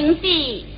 名字。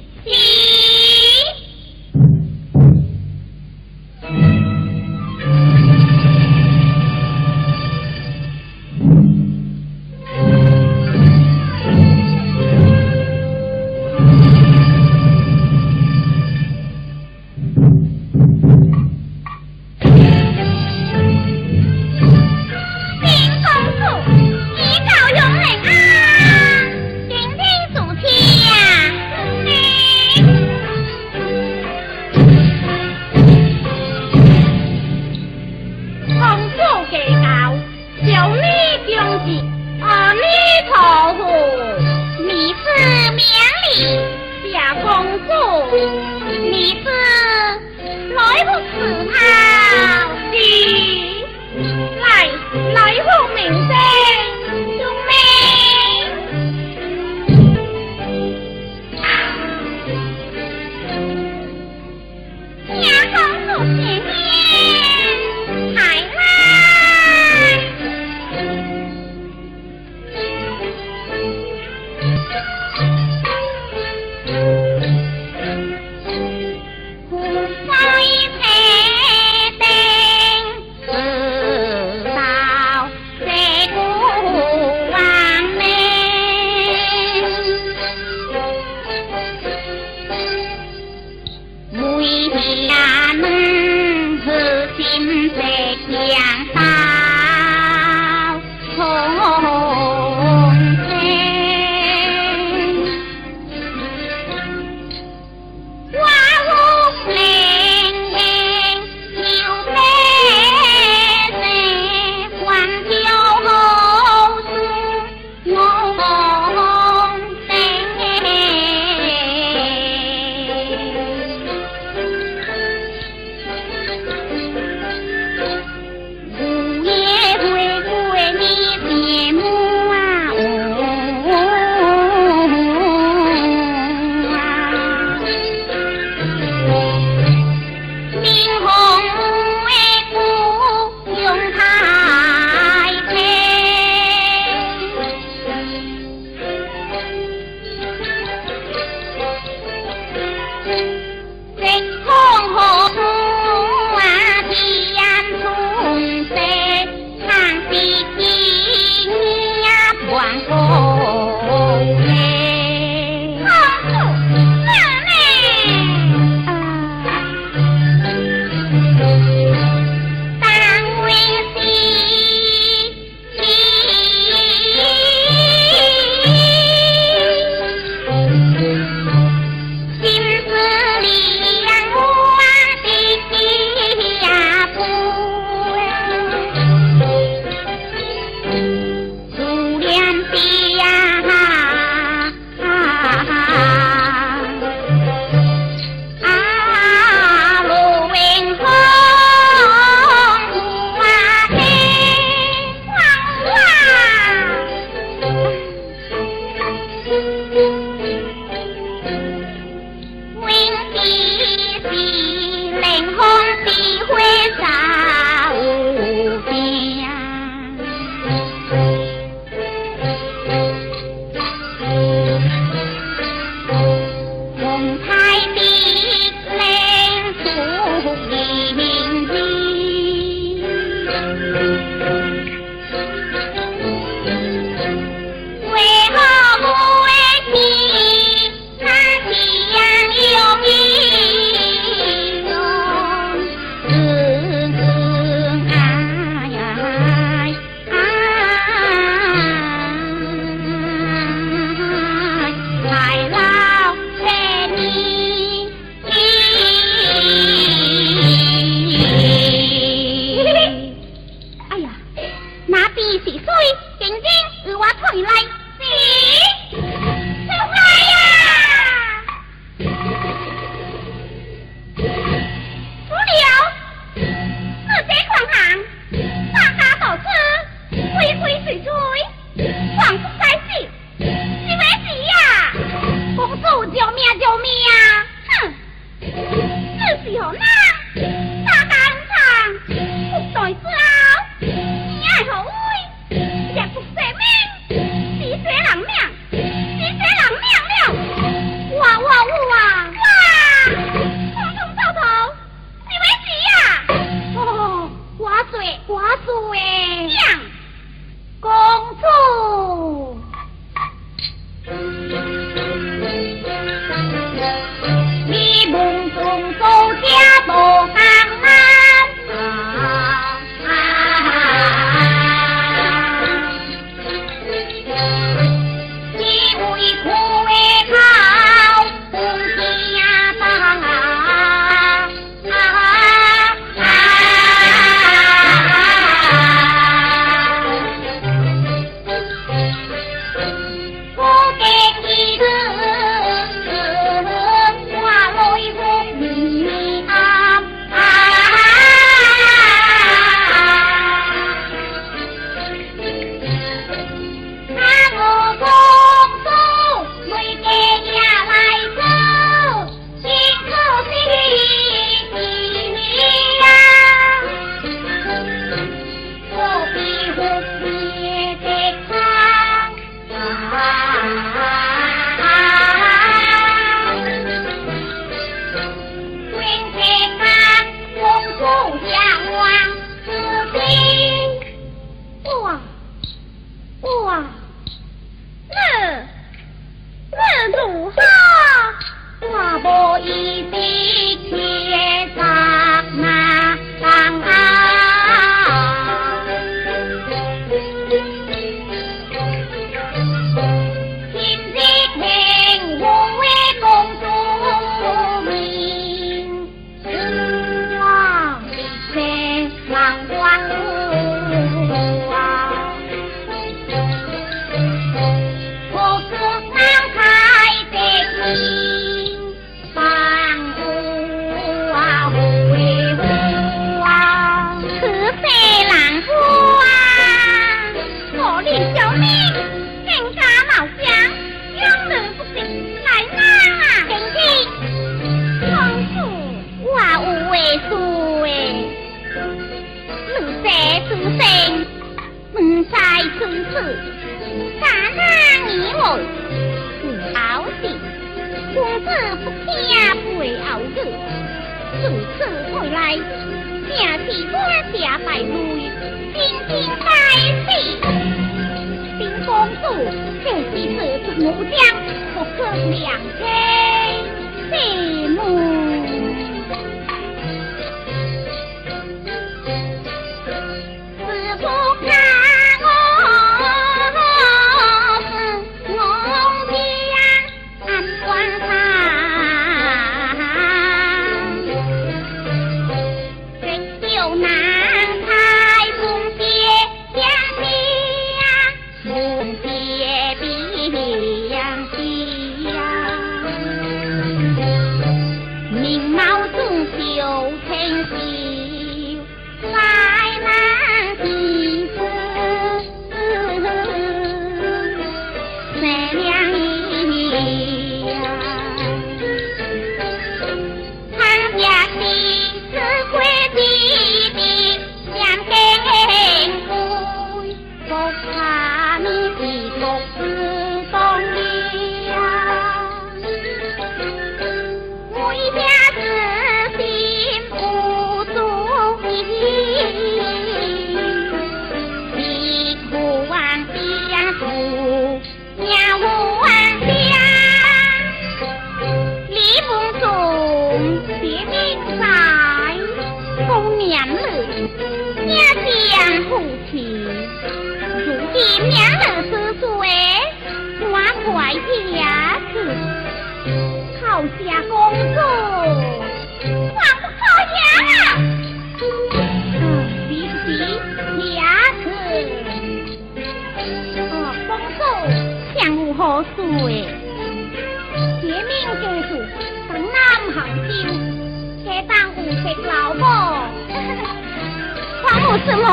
什么？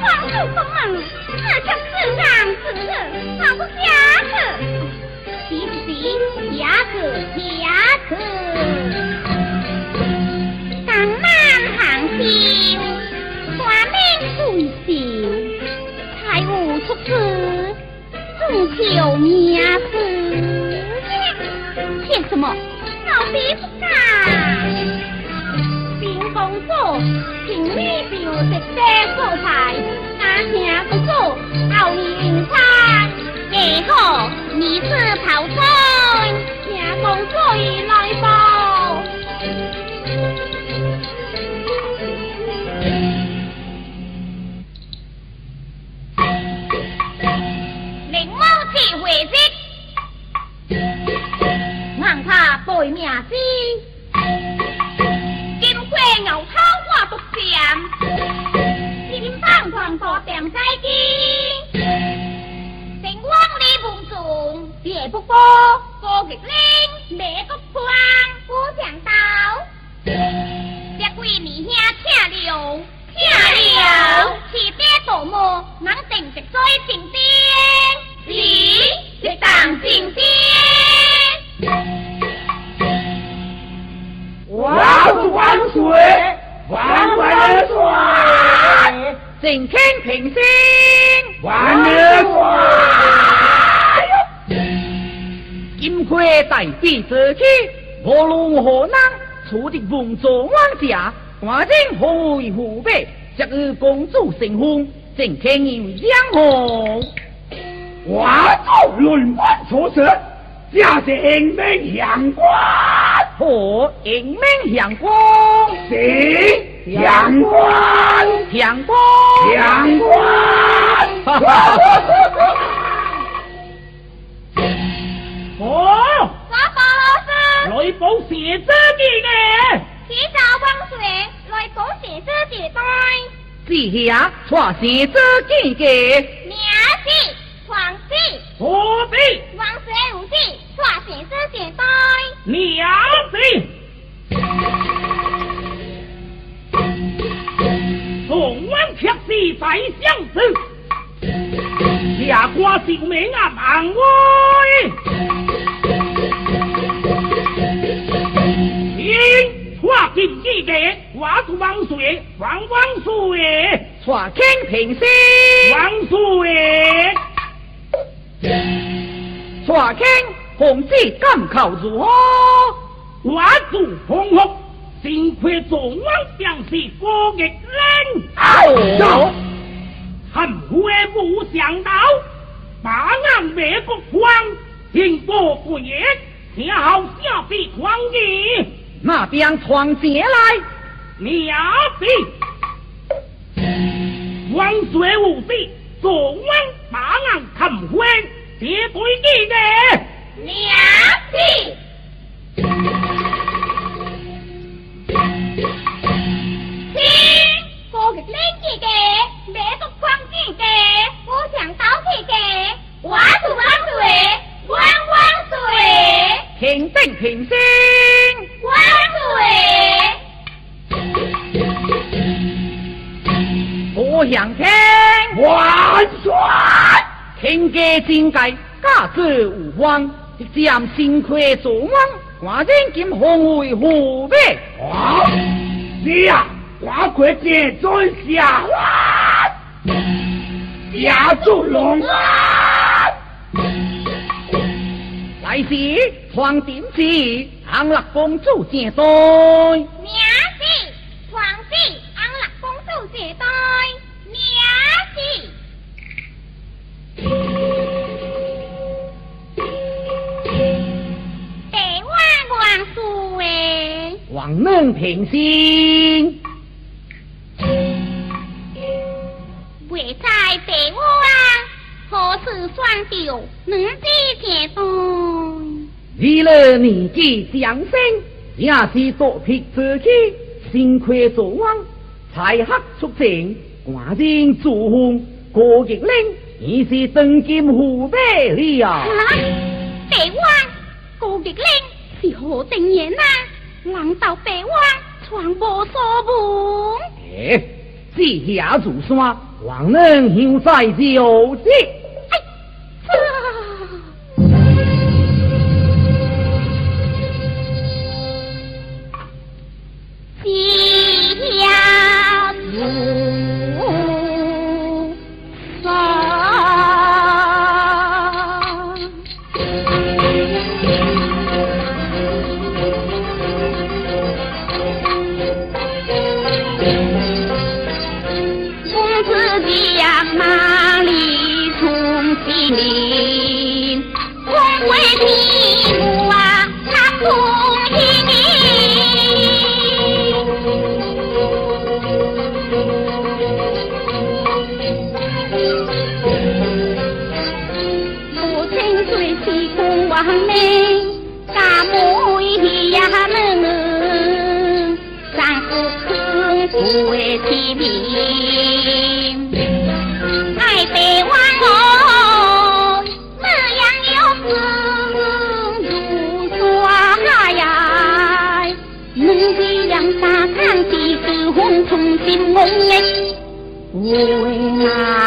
皇上不问，这自然让子，放不下去。弟弟，下去，下去。当满行心，花面顺，财务出资，重求名次。骗什么？老爹不干。新工作，请你备足食材，拿钱不做，后面差。以后儿子跑操，新工作也来报。柠檬鸡回食，让他背名字。金棒狂多定西机，成光你梦中，夜不过过极灵，美国宽古强刀，这位年兄请了。请了，是爹父母，能定直追正爹，是直当正爹。万万岁！万万岁！正天平星，万万岁！金盔大臂折起，无论何人，处的梦中王家。赶紧护卫护备，今日公主成婚，正天有两红。我做论万出事，这是英明阳光，和英明阳光，是阳光，阳光，阳光。哦，沙巴老师，来报写字记呢。起早望水，来报写字记对。是下传写字记嘅名字，皇字，何必？王水无字，传写字记对。名字。宋王却是在相思，下官性命啊，万威！因画进一个，画出王岁，王王岁，传天平星，王岁，传天红子金口如何？画出红红。幸亏众王将士过日冷，哦，恨会无想到，把俺灭国荒，天国不业，听好下笔狂意，那边闯进来，苗子，王水无事，众王把俺看昏，绝对记得，苗子。过日冷气嘅，灭毒光机嘅，我想刀气嘅，我是万岁，万万岁！平定平星，万岁！我想听万岁！天家真界，家子无方，一将心亏做王，赶紧今红卫护备。啊，是啊。我快接尊下官，下住龙啊！来时黄点子，安乐公主接待。名字，皇子，安乐公主接待。名字，百万万岁！王能平心。未在白屋啊，何时算掉两支铁刀？为了年纪相生，也是多撇自己，幸亏做王，才学出征，赶紧做红过日令，已是登金虎背了。啊，白湾过日令是何定人啊？难道白湾传播所闻？哎，这下祖山。王能有在就这。为难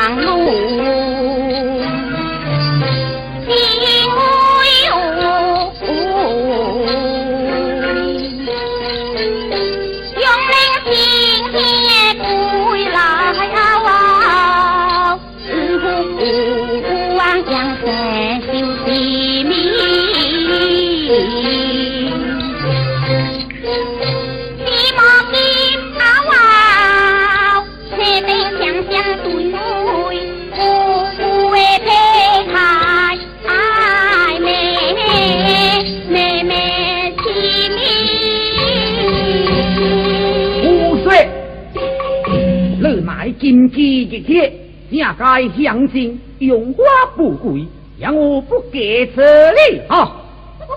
铁，正该相信用花不贵，让我不给这里啊！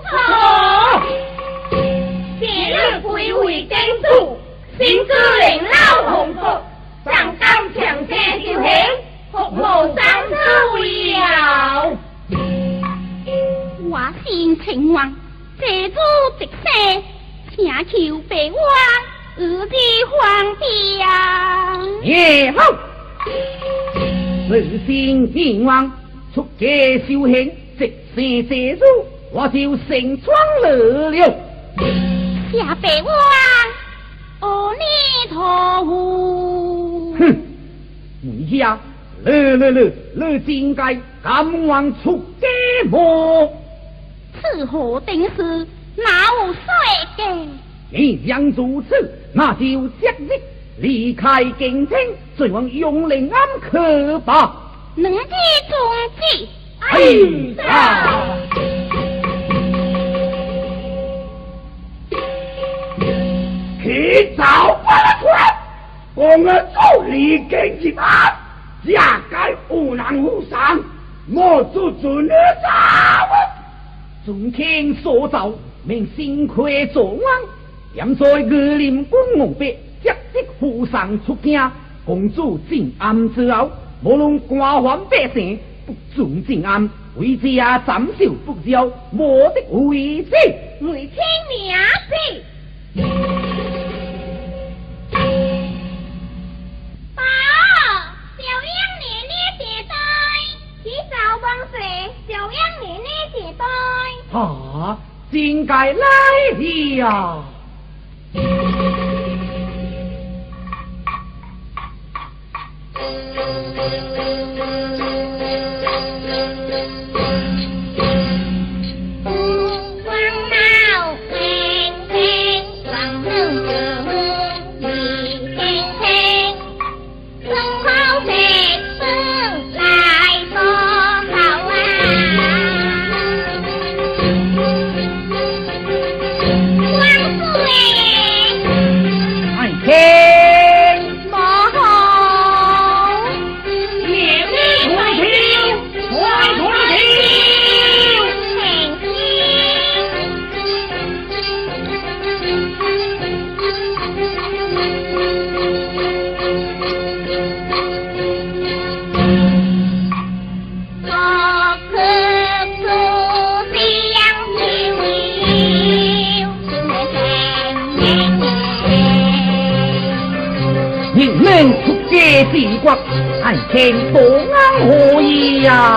好，今日归位京都，新主人老红福，上当强街就行，服务三次了。我心情望，这主直生，请求白王。二弟皇帝呀！也好，自心愿望，出家修行，直生接入，我就盛装了了。下辈我阿弥陀佛。哼，你呀，乐乐乐乐，应该赶往出家么？此何定是哪有水的？你想如此，那就即日离开京城，前往永陵庵去吧。能记中计，哎呀！去找我来，我们走离京一安，下该无难无伤，莫做准的杂众天所造，命心亏作亡。现在二林公王伯接的扶上出京，公主进安之后，无论官宦百姓不准进安，为家斩首不交，莫的为之，为听名字。爸，小杨奶奶接待，洗澡帮水，小杨奶奶接待。啊，真该来了。天多安何意呀？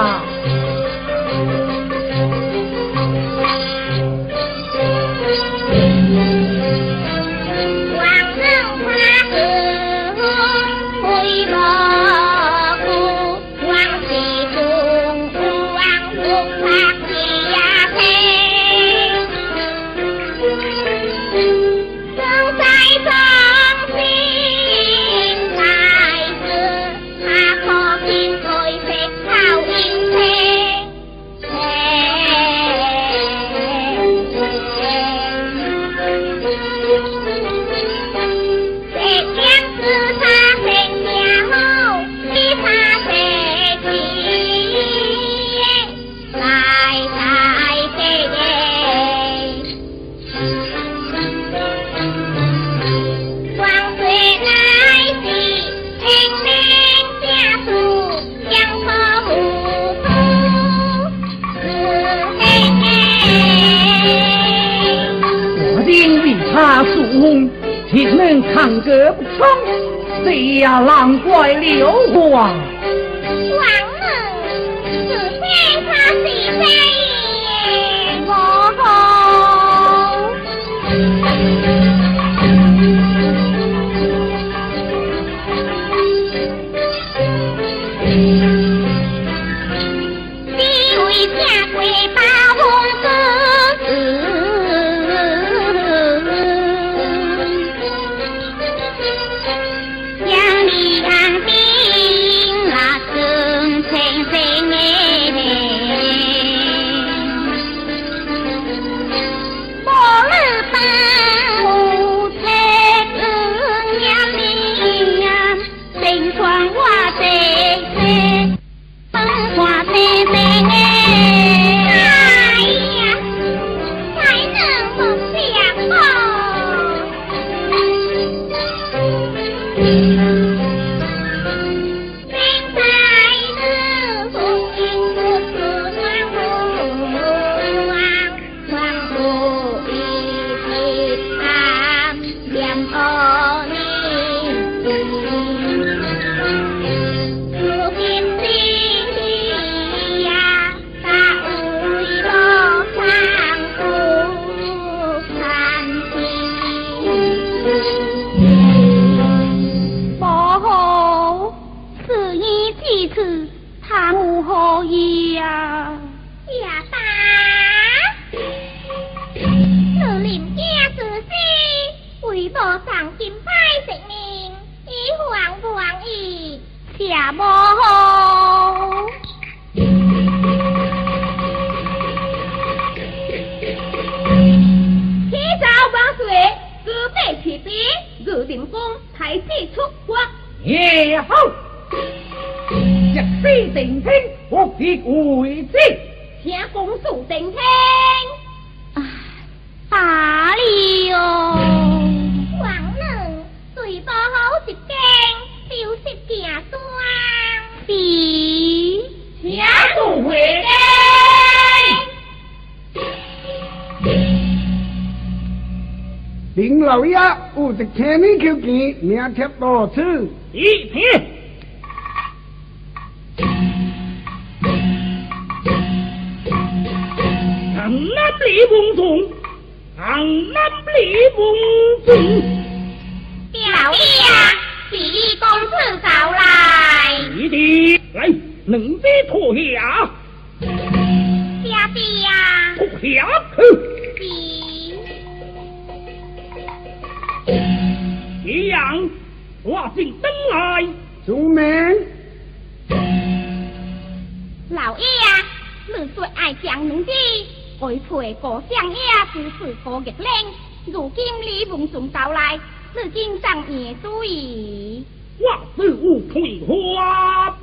是无退花。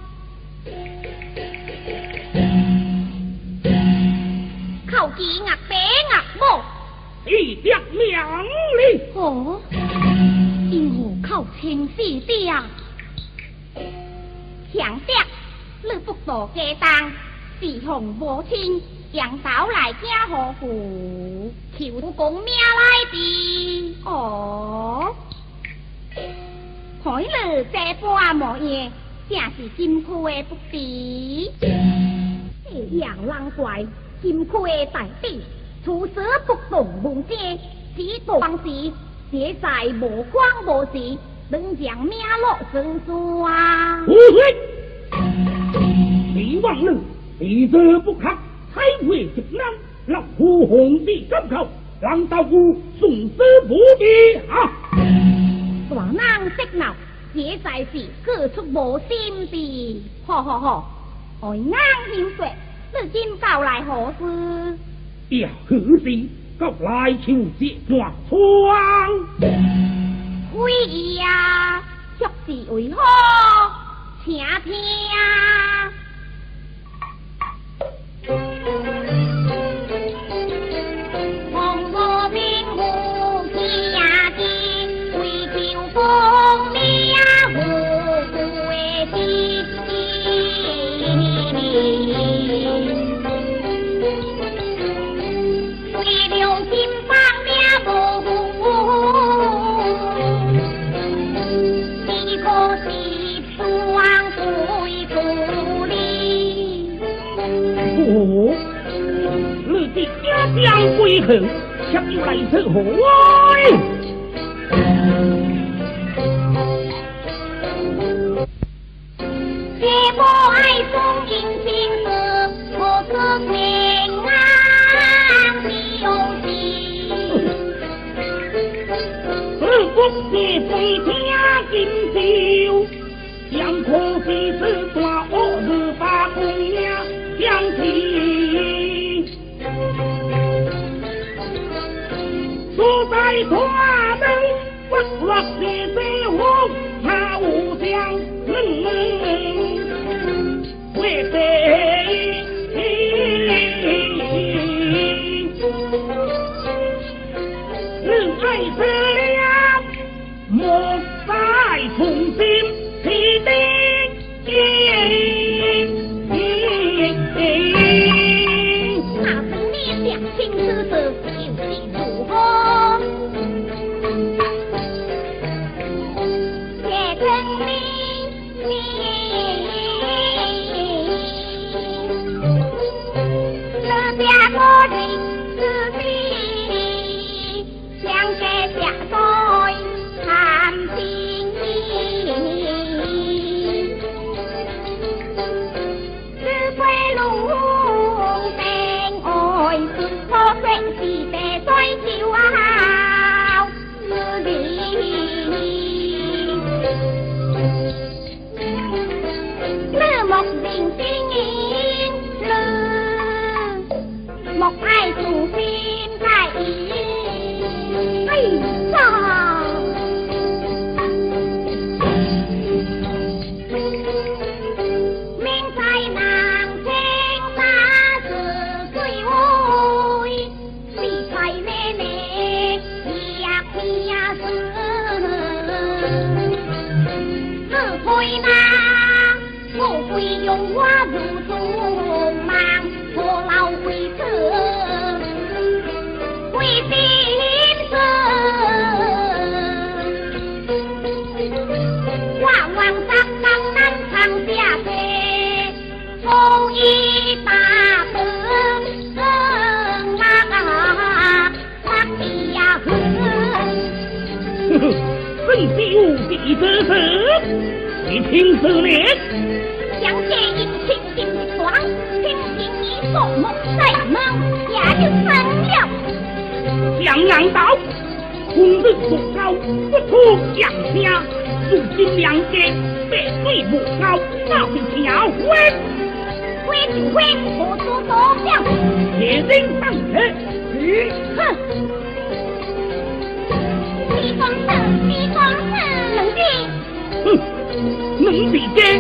靠几压白压木，一点两里。哦。靠清死的啊！强者，你不做家当，是红无亲，杨导来家何故？求公命来的哦！看你这般模样，正是金库的不敌。这样难怪，金库的大帝，处事不动门街，只当时。别在无光无时，能将命落生死啊！不对，李王人力者不克，才会极难，让父皇帝高考，让道夫送死不敌啊！大难得闹，这在是各出无心的，吼吼吼！爱硬听说，如今到来何事？呀，何事？告来求接断窗。会呀，却是为何？请听。后，却又来出何这不爱送银金子，我可平安的用心。自不是非家金酒，将可惜是大我在花灯，不落是这红，他无相能为谁？听是呢？将这一情景一双，听听你说梦在梦，也就成了。江南道，公人所高，不出降下。如今两家白水无高，那是巧婚。会就会，我做多表。铁人当车，哼！能比肩，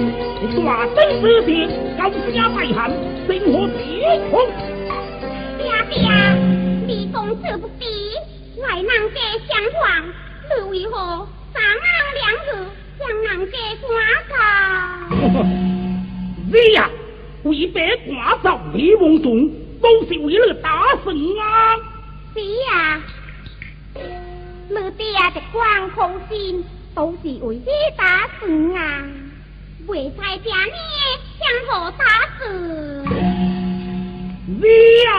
大登之地，高家拜寒，生活别空。爹爹，李公子不比，外郎家相还，你为何三郎两日将郎家赶走？是呀，为白挂造李梦中，都是？为了大胜啊！是呀，你爹的光空心，都是？为你打算啊！为在家呢，向何打算？是呀，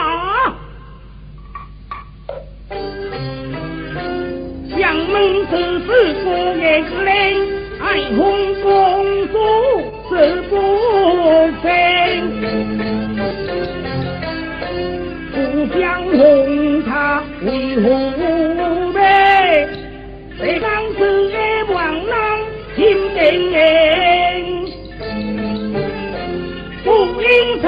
将门之事过眼令，爱红公主是不分。不想红他为何悲？谁当是也望郎心定硬，不应此。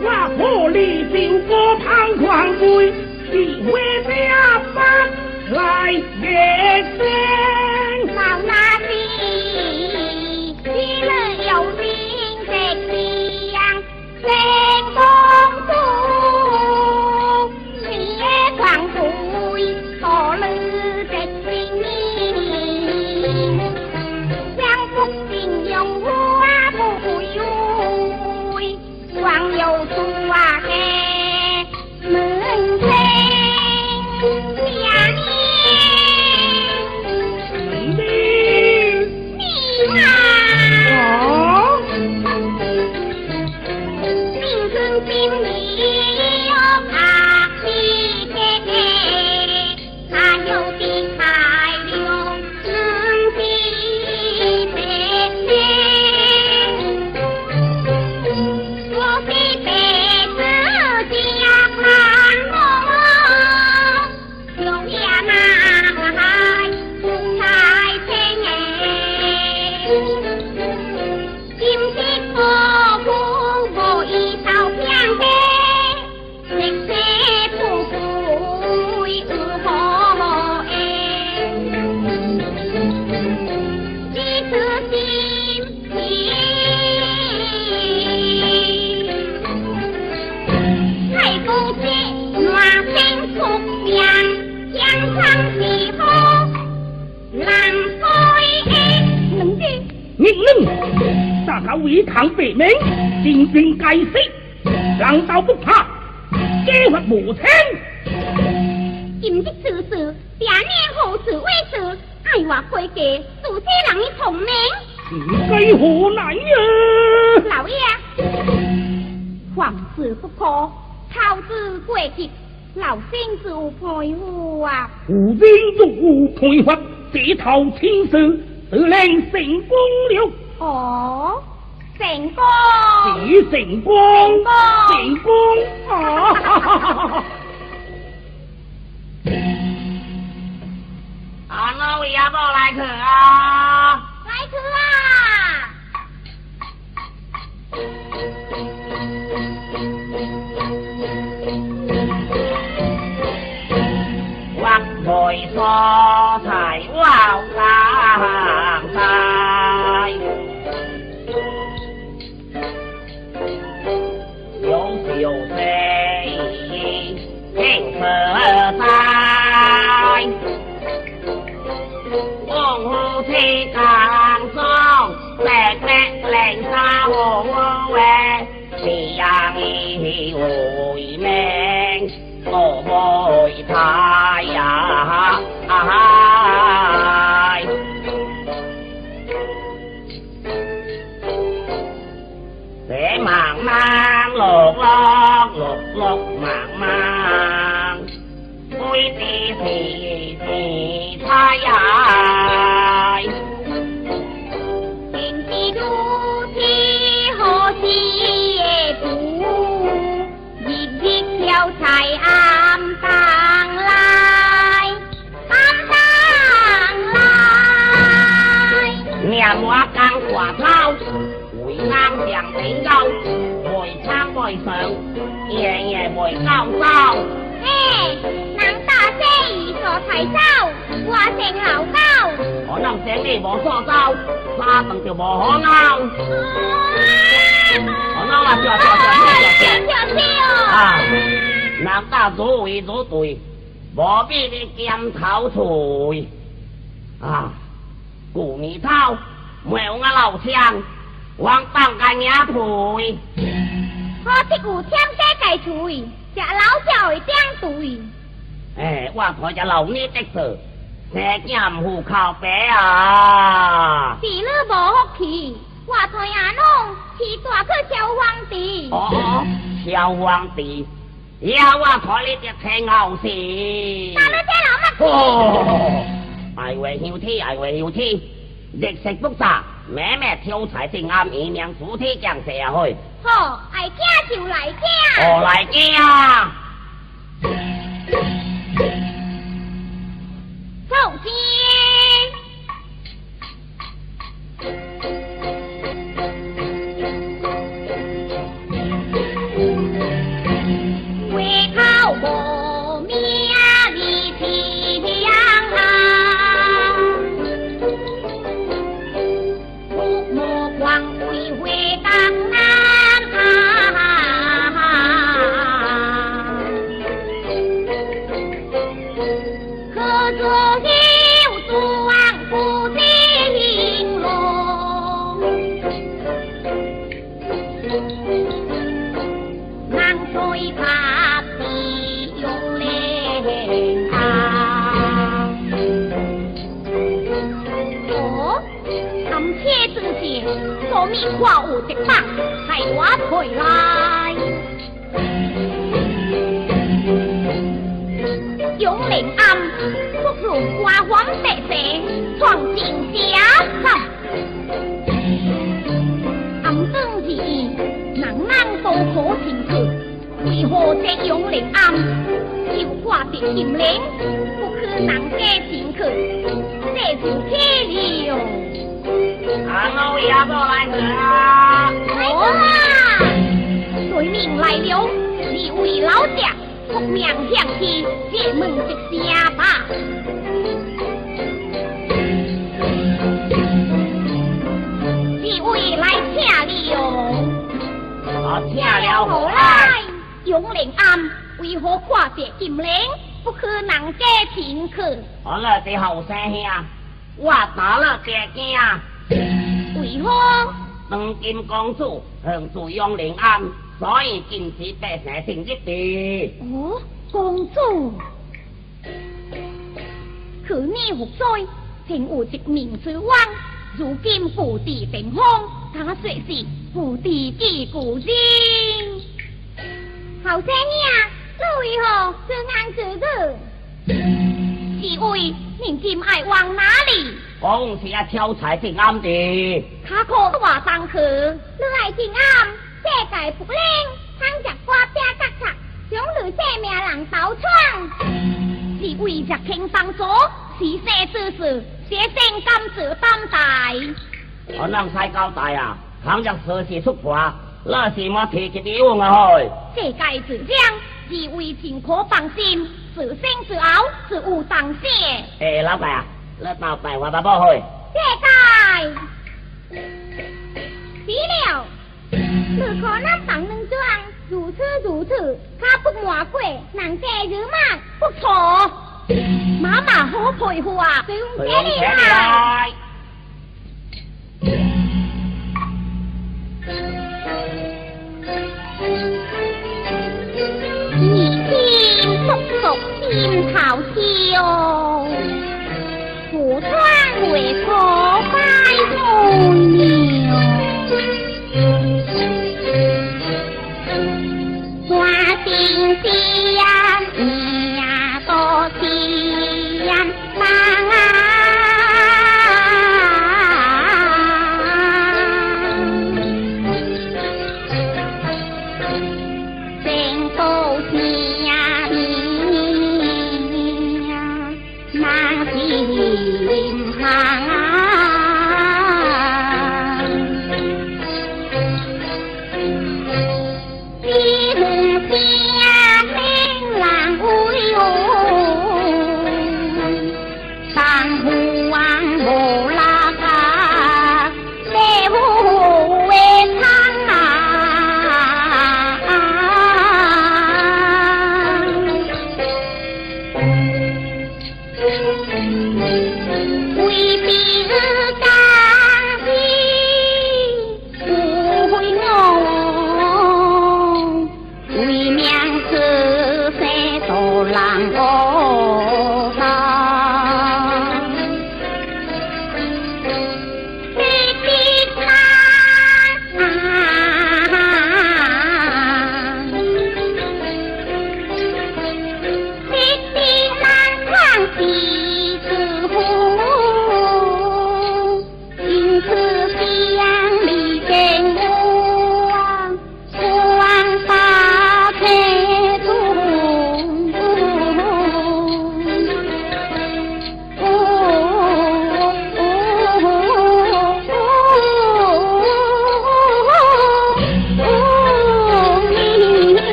我破里就过旁狂归，体会家班来月生。到那里，喜乐有灵的香，堂北门，进兵解释狼道不怕皆为母亲今日此事百年何处为此爱我归家祖先人的聪明。自何来呀？老爷皇子不可操之过急老先祖佩服啊无边足无佩服这套青色得令成功了。哦。成功！成功！成功！成 功！啊哈哈哈哈！啊那位阿伯来去啊？来去啊！刮台风。我为，你呀你你命，我为他呀。这茫茫落落落落茫茫，灰地是是他呀。不好闹好闹啊不要不要不要不要不要不要啊那道作为作对无必你尖头锤啊古你道没有我老乡王宝刚也不会他是古天乐的徒这老教的徒弟哎我国这老年迪事。这件不靠白啊！是你无福气，我怎阿龙去大去小皇帝。哦，小皇帝，以后我看你就成好事。大你这老乜哦，爱为休妻，爱为休妻，历史复杂，每每挑柴正暗，一命主体将社会。好，爱家就来家。我、来家。奉天。我命我有一棒系我回来。永宁庵不如花黄色色撞进家山红灯记人人都可清楚为何这永宁庵？求我的心灵不可人给猫也不来啊！我水命来了，你为老家不命相气，这门就下吧。你为来请了，我请了何来？永陵暗为何挂着金铃？不去人家请去。我那是后生兄，我打了这家。为何？当今公主向主用临安，所以禁止百姓停一地。哦，公主，去年服灾，曾有一名之王，如今故地平荒，他说是故地之故人。后生兄，你为何这样子的？是为您今爱往哪里？讲是啊，挑柴平安地。卡可话当去，你爱平安，世界不灵，躺着瓜饼夹夹，将女生命人斗闯。是为着听帮助，是生之事，写成甘蔗担待。我能使交代啊，倘若事事出破，那是我提起你往啊去。世界之将，是为情可放心，自生自熬，是有当时。诶，老板啊。那到拜我的宝去。谢谢。死了，你可那房能装如此如此，他不满过，人家日嘛不错。妈妈好佩服啊，不用谢你啦。你听，叔叔心头笑。不穿为何拜母牛？花丁丁呀，你呀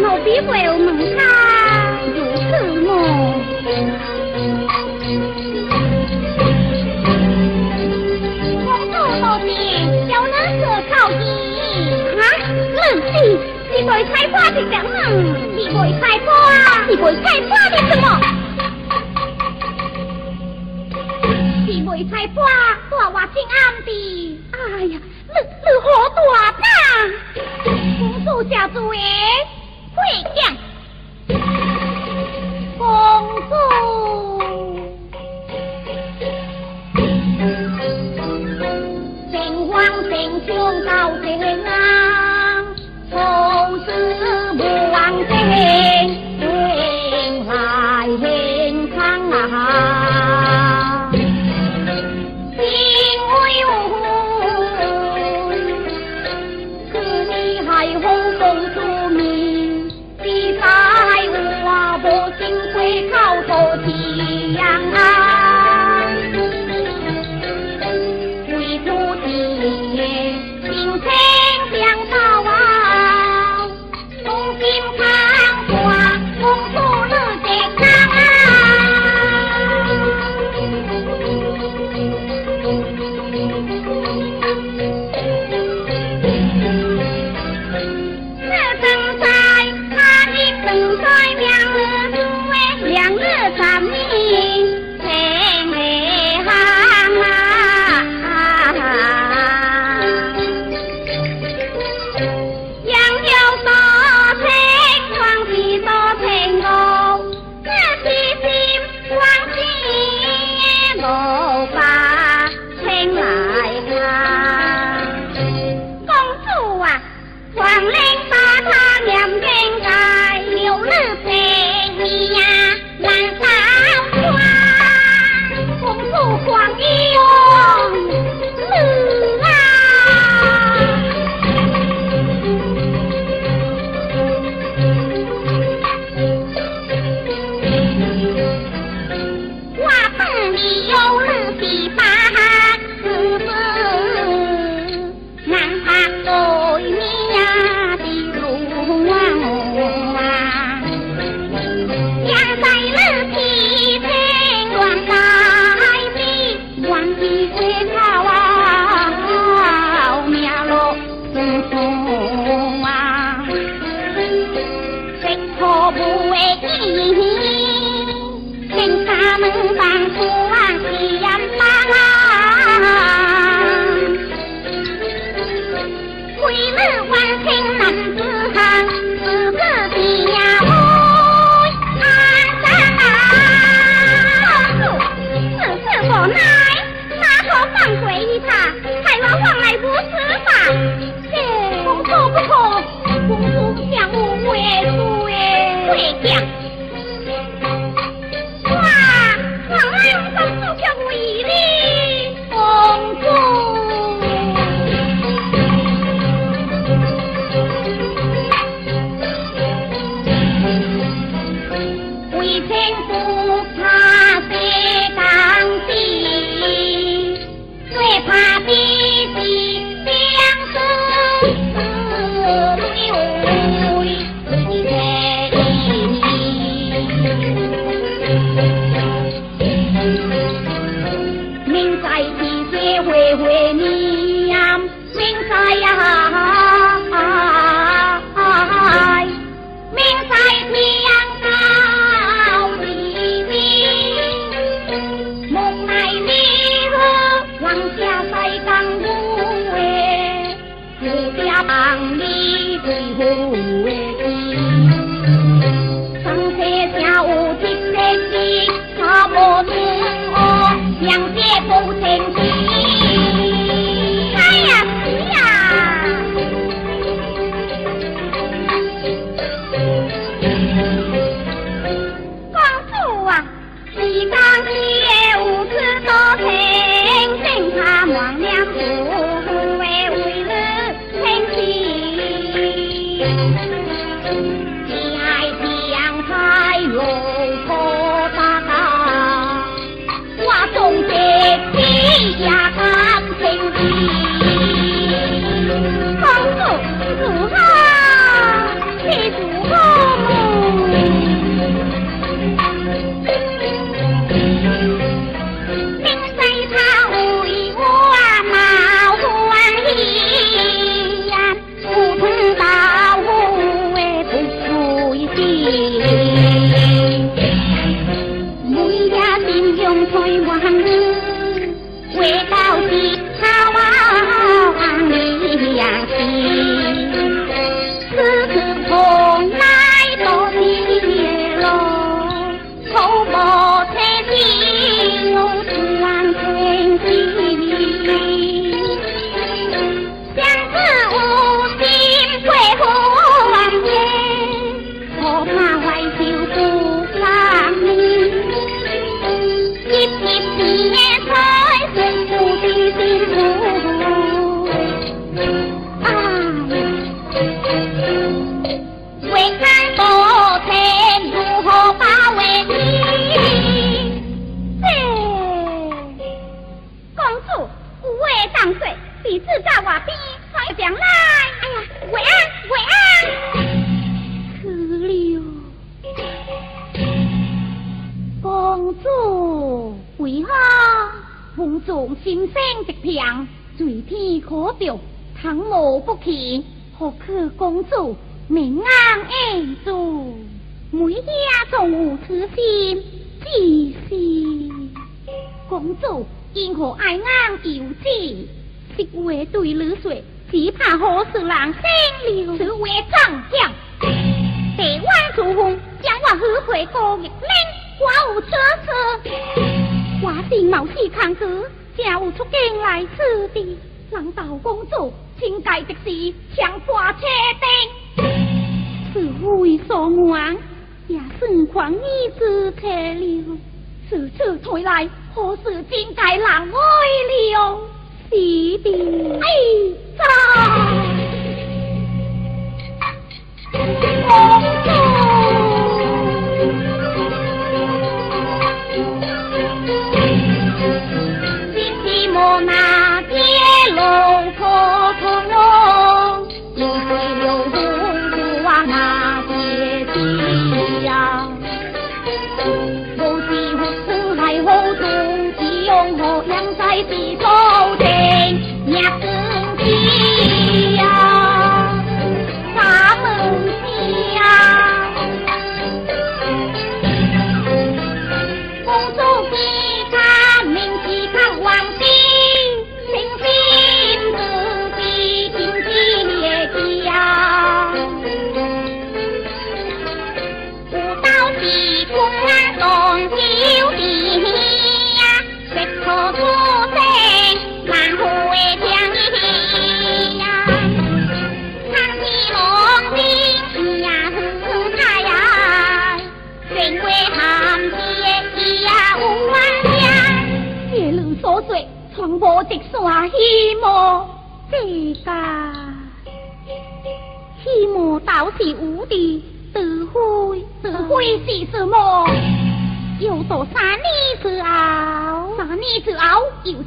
奴婢回门他如此么？公主多年，又能何靠你？啊，冷静，你会开花的什么？你会开花？你会开花的什么？你会开花，大话心安的。哎呀，你你好大胆！公主家主哎。贵相，公主。神王神将到平安。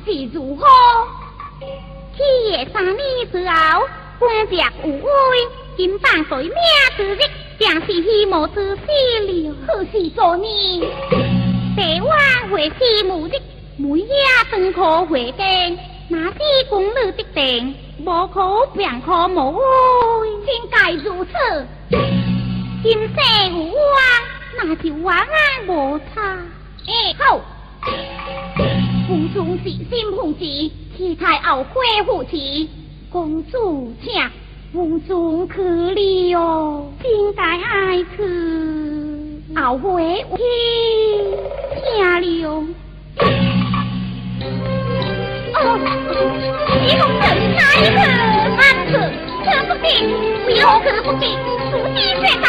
是如何？七月三年之后，官爵无威，金榜水命之日，定是希望之死了。何时做年？台湾会是目的。每夜登科会见，那是公女的定，无可便可无爱，应该如此。今世无我，那就晚安无差。哎，好。宫中是心奉旨，期待后会复起。公主，请宫中去了，应该爱去后会去，请了。一公人哪一个安子？可不定，为何可不定？土地隧道，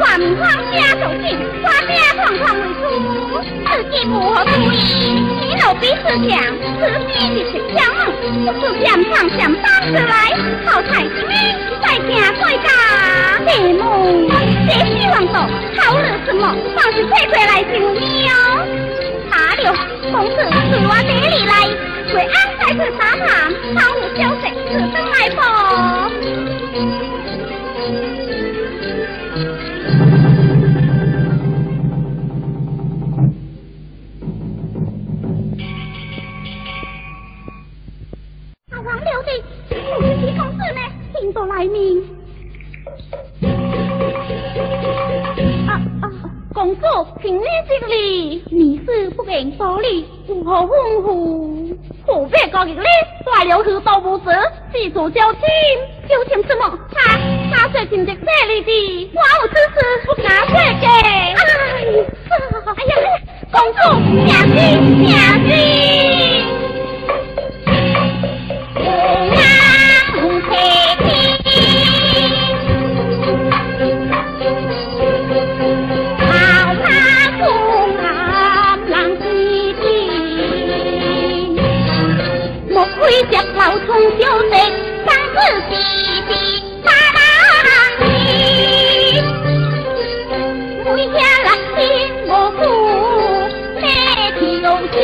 万方家走进，花家堂堂为主，自己不何注意？你老比四强，此地的是强猛，不是想上想当之来，好彩之命，在家在家，谢幕，谢希望到，好日子么？放是快快来救你哦！大刘，公子随我这里来。为安在此沙滩，保护消息，此生来访。听到来命。啊啊！公主，请你这里，你是不肯保礼，如何吩咐？何必讲日哩？大了去都不知，四处交情，交情什么？他他说情节这里的，我有此事不敢说给。哎呀，公主，小心，小从小的三子弟弟打打你，每家来听我哭，每天用心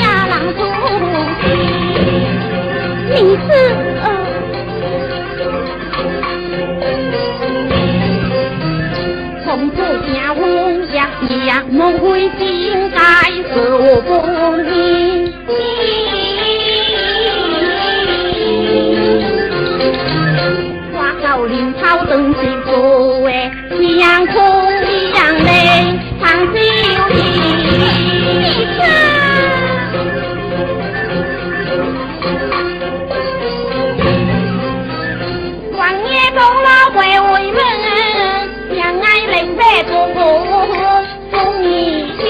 呀郎出去，你是从此家。林涛登阵作，哎，夕阳红，夕阳红，唱首情歌。王爷走来鬼魂门，相爱人在哪里？送你去，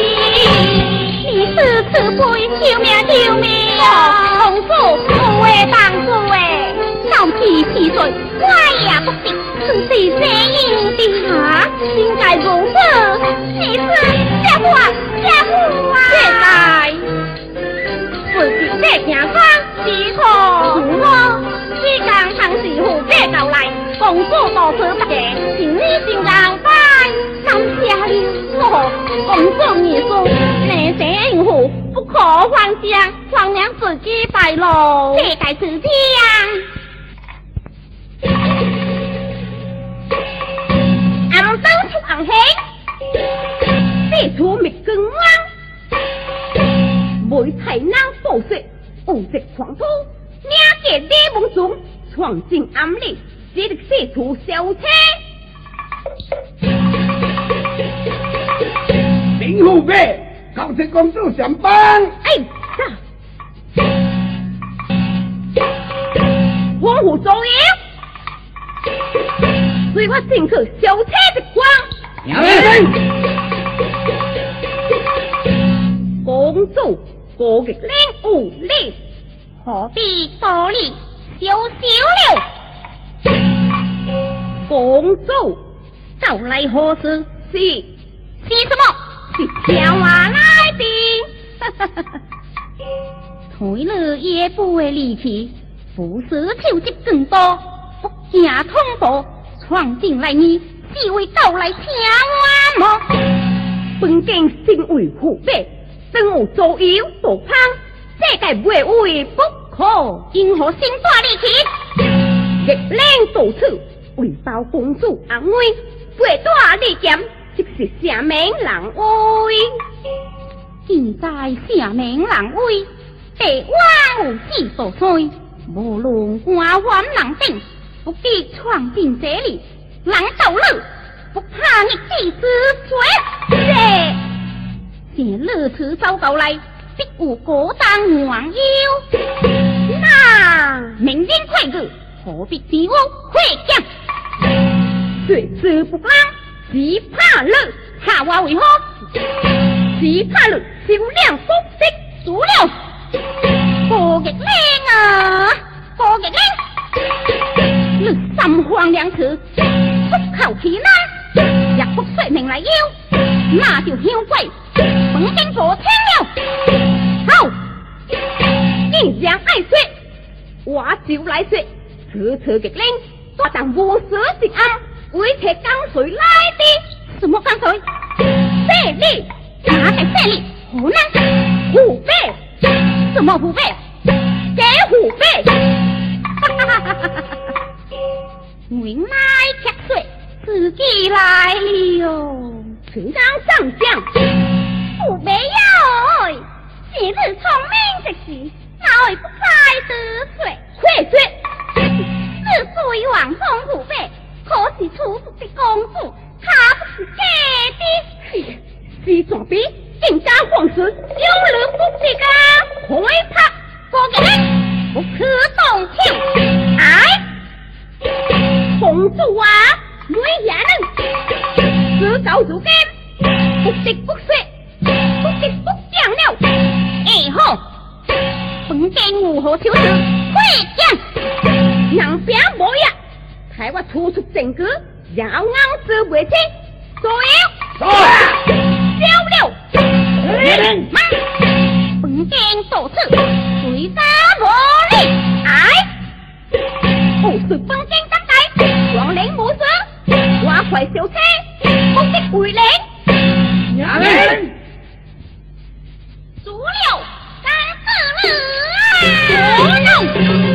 你死死不，救命救命！公主多次不见，情意心难拜，南下了我，工作你说，内神应付，不可还家，皇娘自己败露，这该是天。暗灯出暗黑，地处灭根光，每才能报雪，无直闯土，两界地梦中，闯进暗里，只得四处小车。林虎辈，告知公主上班。哎呀！黄虎左右，随我进去小车的光。娘人，公主过个领无力，何必多礼，羞羞了。公主到来何事？是是什么？是挑娃来的。退了也不会离去，不是求职更多，不惊通报，闯进来你只为到来请我么？本经身为虎辈，真有左右多胖，世界未为不可。因何心大力气？逆令到此，为报公主安危，未大利剑，即是下命人威。现在下命人威，地我有志所衰，无论官官人定，不必闯进这里，人走了，不怕逆地之水。这现日此走到来，必有果当王友。那明天快日，何必？自我回讲对此不怕只怕你怕我为何只怕你酒量风识足了我的命啊我的命你三慌两次出口气呢若不说明来妖那就妖怪本经过听了好竟然爱说我就来说。此次極令，我當無事之暗，為且江水来的，什么江水？這裡哪個這裡？湖南湖北，什麼湖北？這湖北。原來吃水自己來了，請當上將，湖北有，昔日聰明之士，哪會不快得水？快說！之所以往封湖北，可是出府的公主，她不是假的。是左比更加皇室，有了不这个快拍过个人不可动跳，哎，公主啊，女侠人，自告如今，不得不说，不得不讲了。哎好，本间如何求事？快讲！人兵无呀，害我处处证据，要硬之为清，所有。交了，人妈，本间多次，随打我力，哎，不是本间当代，王令无事，我快小车，目的回令，娘人，足了 三四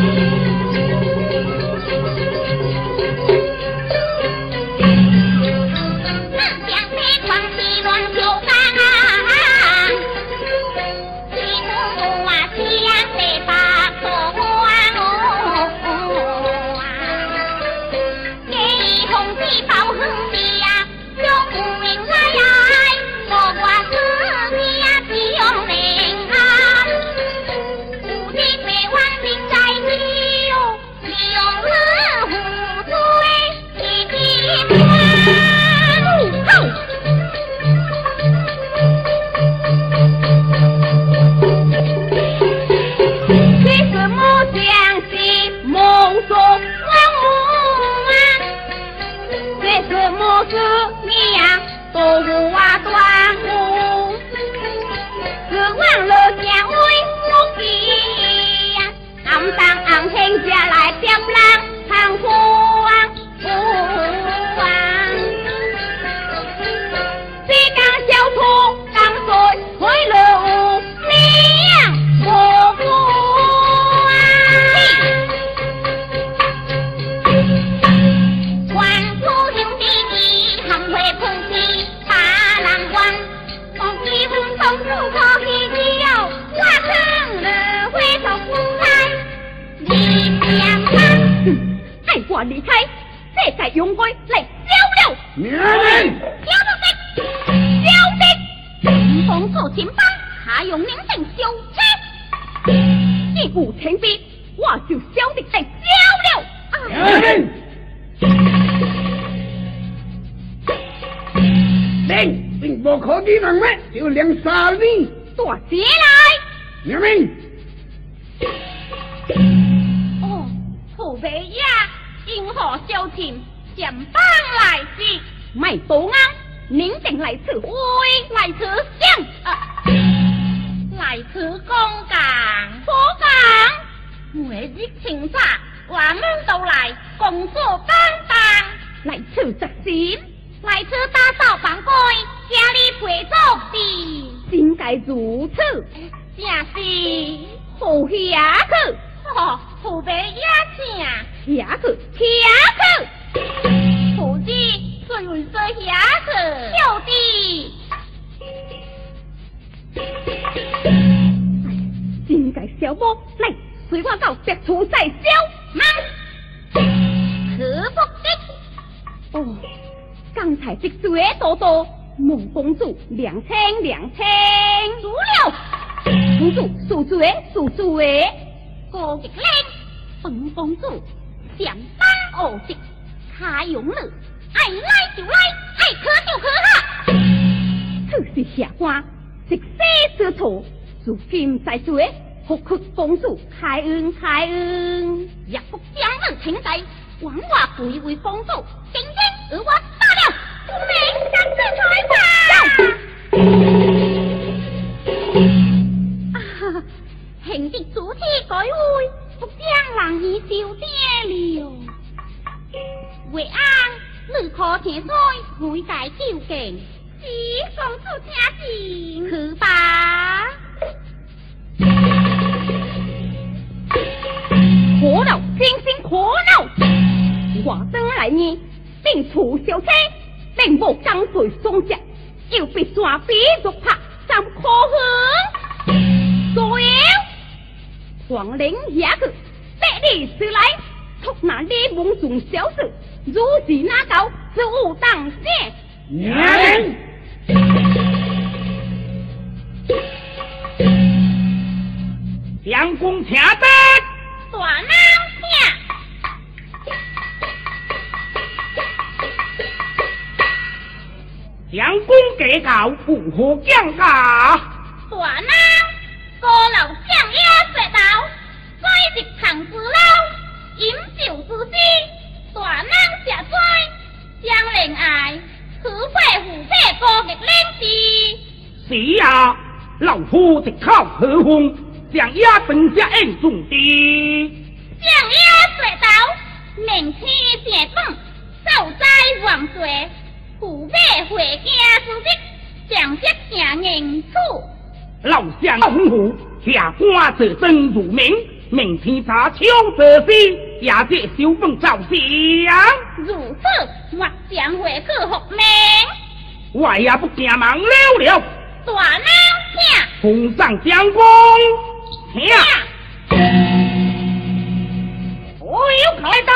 说我母啊，为 nước 呀、啊？走 hương mùa xưa nghe cầu ru 世界用我来消了，娘们，小徒弟，小弟，公主前方，还用您定小车。一无情逼，我就晓得来消了。娘们，令。并不可敌人们，就两杀你。大姐来，娘们，哦，后辈呀，因何消情，前帮来时，卖多啱，您定来此会，来此相，啊，来此公讲，所讲，每日清茶，我们都来共作担当，来此执行。来此打扫房规，家里陪做的，应该如此，正是好下去，哦，后辈也请，下去，下去，夫子最为说下去，小弟，应该小波来，随我到别处再消。妈，可不的，哦，刚才这水多多，孟公主两清两清，足了，公主数水数水，高极令，本公主想当恶的，卡勇了，爱来就来，爱可就可哈。此是下官食西之错，如今在水，福克公主开恩开恩。也不将人请在，枉我贵为公主，今天而我打了，你三次裁判。啊，兄弟主题改会，不将人已消跌了。为安，你可前在每界究竟，是公主家境去吧。苦恼，真心苦恼！我等来呢，并处小车，并无江水送接，又被山比肉拍，怎可恨？所有黄陵下去，百里时来，托那李梦中小事，如是那高，是无当谢。娘们，相公请得，大闹听，相公给告，如何降价。大闹高楼向压石道，水入塘子捞，饮酒之时，大闹下水，将恋爱，可会胡配高极领地。是呀，老夫直靠何风，将压本家恩重的。将压石道，明天正本，受灾王水，胡配回家之日，将接正人处。老乡红虎，下官这真如命，明天查秋得西，也借小凤照相。如此，我将会去复命。我也不惊忙了了，大闹听。奉上将功，请。我有开刀。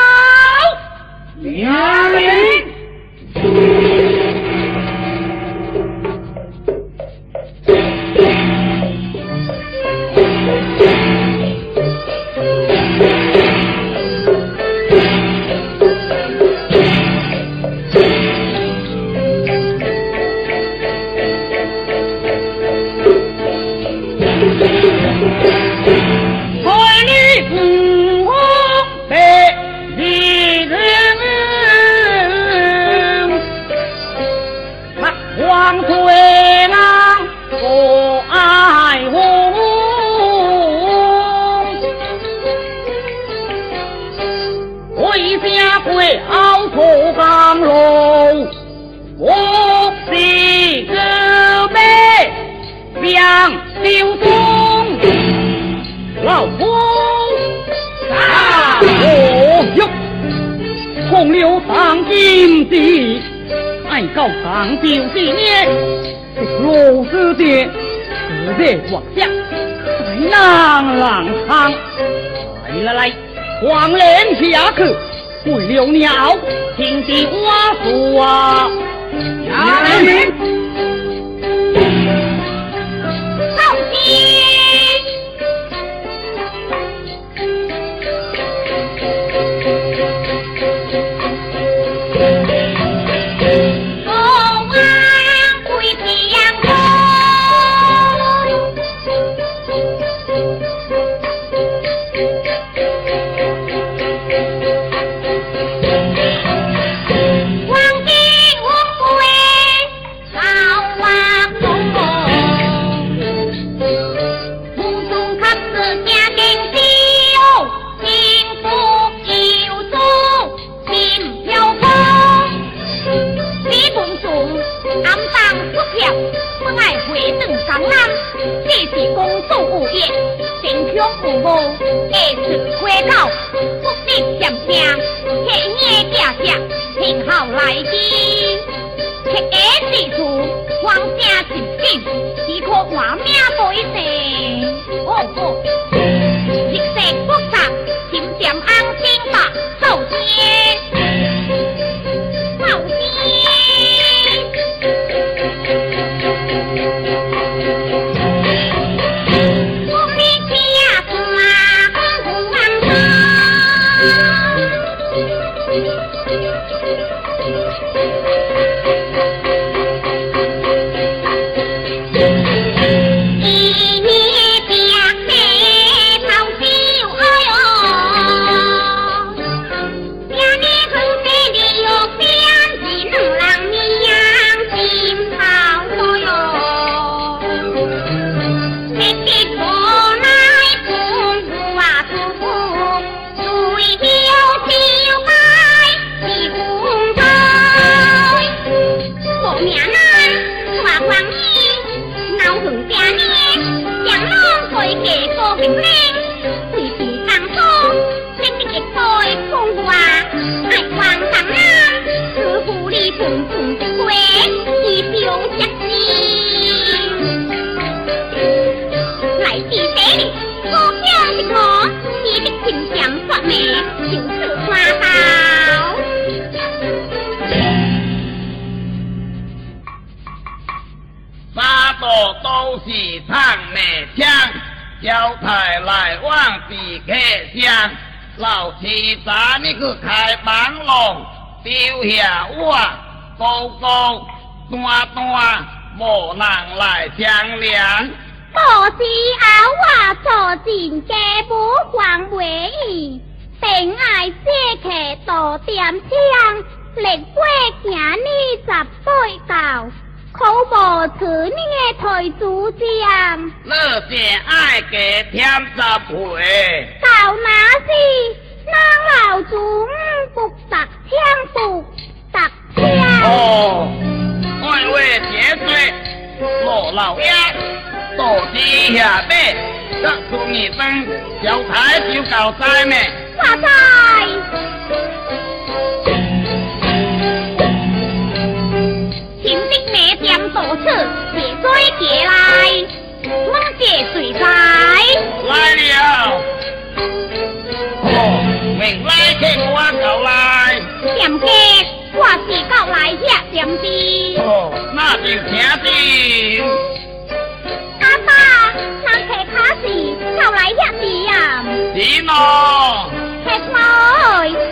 看出来，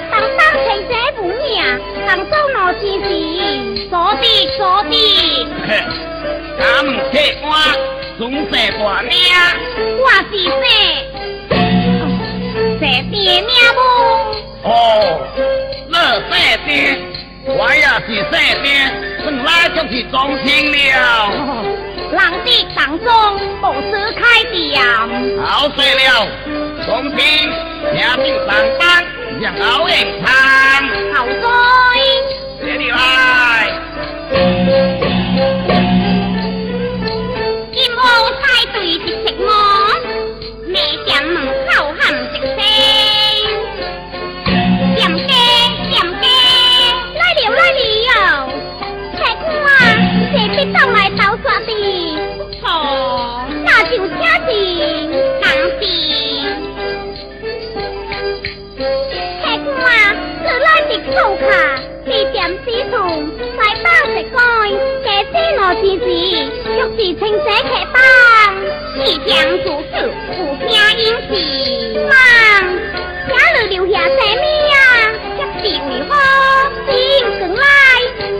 当当谁在不？当，这官总在挂名，我在边不？哦，乐，我要去山边，从来就是中心了。浪子当中不思开店好水了从今两鬓上斑一老人叹好水这里来金屋猜对的什么你想到来到坐的床，那就请进当兵。客官，是来的顾客，几点？我，请这客房。即将住宿，互相应酬。忙，家里留下什么？接电话，天光啦。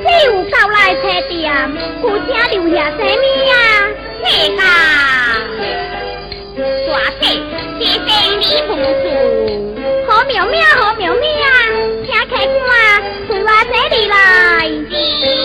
你，有到来车店，古家留下什么呀？这个，大姐，谢谢你不住，好苗苗，好妙妙。这里来为托他嘞。